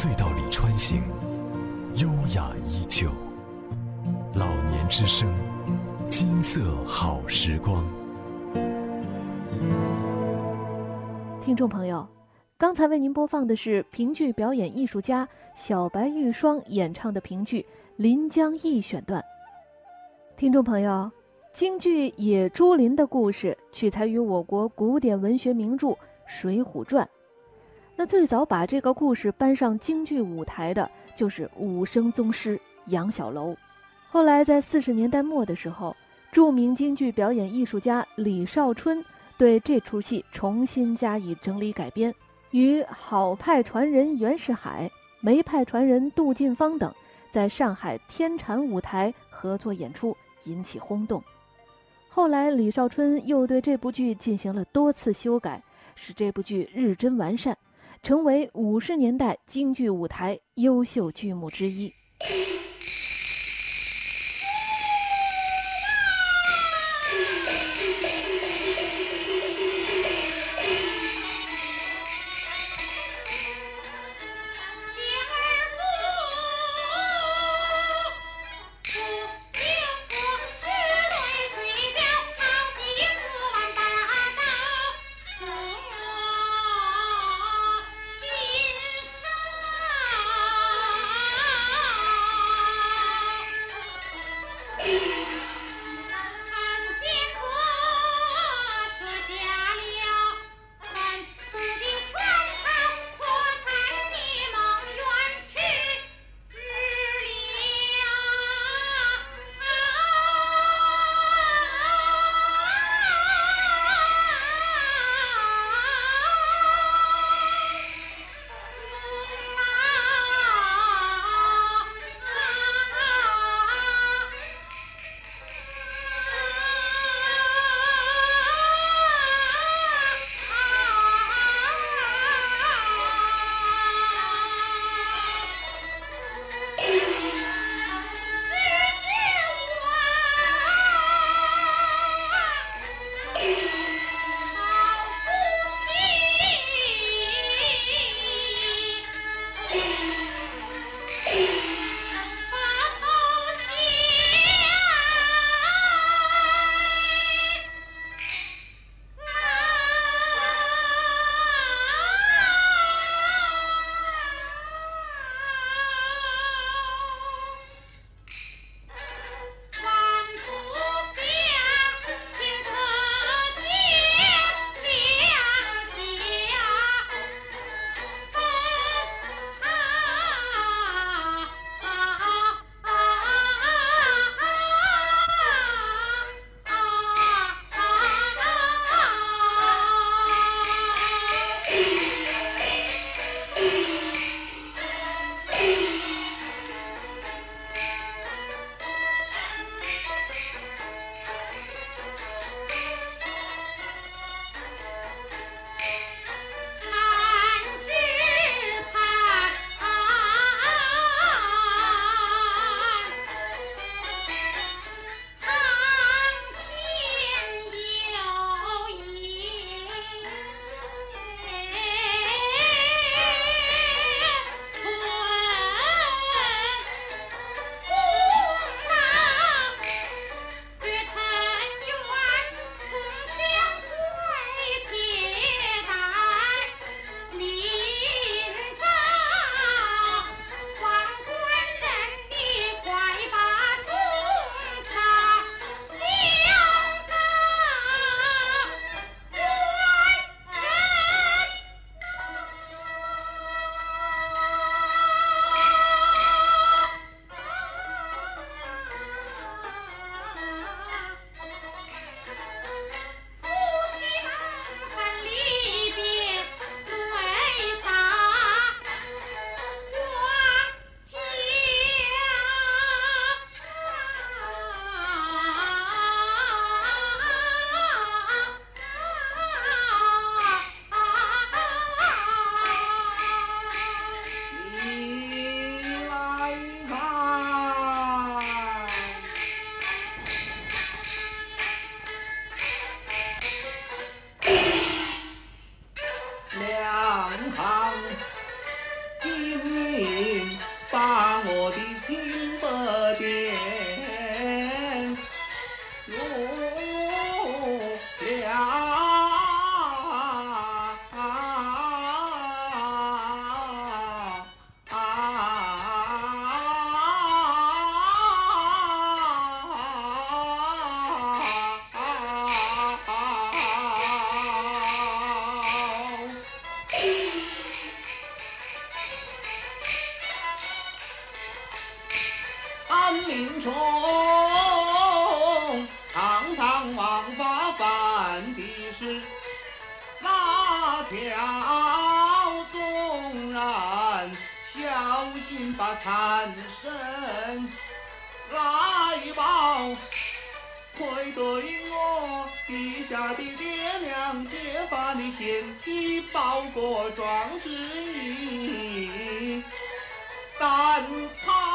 隧道里穿行，优雅依旧。老年之声，金色好时光。听众朋友，刚才为您播放的是评剧表演艺术家小白玉霜演唱的评剧《临江忆》选段。听众朋友，京剧《野猪林》的故事取材于我国古典文学名著《水浒传》。那最早把这个故事搬上京剧舞台的，就是武生宗师杨小楼。后来在四十年代末的时候，著名京剧表演艺术家李少春对这出戏重新加以整理改编，与好派传人袁世海、梅派传人杜近芳等在上海天蟾舞台合作演出，引起轰动。后来李少春又对这部剧进行了多次修改，使这部剧日臻完善。成为五十年代京剧舞台优秀剧目之一。贫穷堂堂王法犯的是哪条纵然小心把残身来报愧对我地下的爹娘揭发你嫌弃包裹状之意但他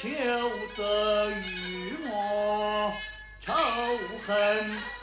求得与我仇恨。